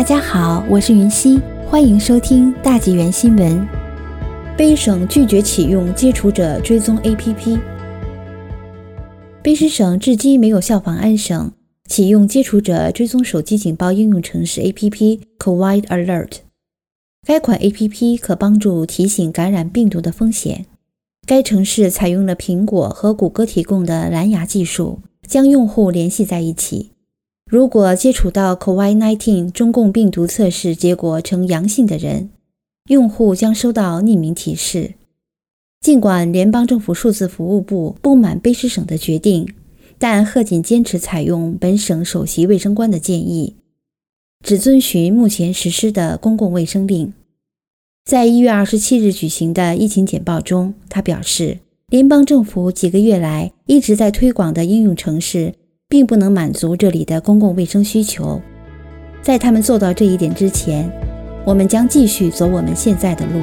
大家好，我是云溪，欢迎收听大纪元新闻。卑省拒绝启用接触者追踪 APP。卑诗省至今没有效仿安省启用接触者追踪手机警报应用程式 APP COVID Alert。该款 APP 可帮助提醒感染病毒的风险。该城市采用了苹果和谷歌提供的蓝牙技术，将用户联系在一起。如果接触到 COVID-19 中共病毒测试结果呈阳性的人，用户将收到匿名提示。尽管联邦政府数字服务部不满卑诗省的决定，但贺锦坚持采用本省首席卫生官的建议，只遵循目前实施的公共卫生令。在一月二十七日举行的疫情简报中，他表示，联邦政府几个月来一直在推广的应用程式。并不能满足这里的公共卫生需求。在他们做到这一点之前，我们将继续走我们现在的路。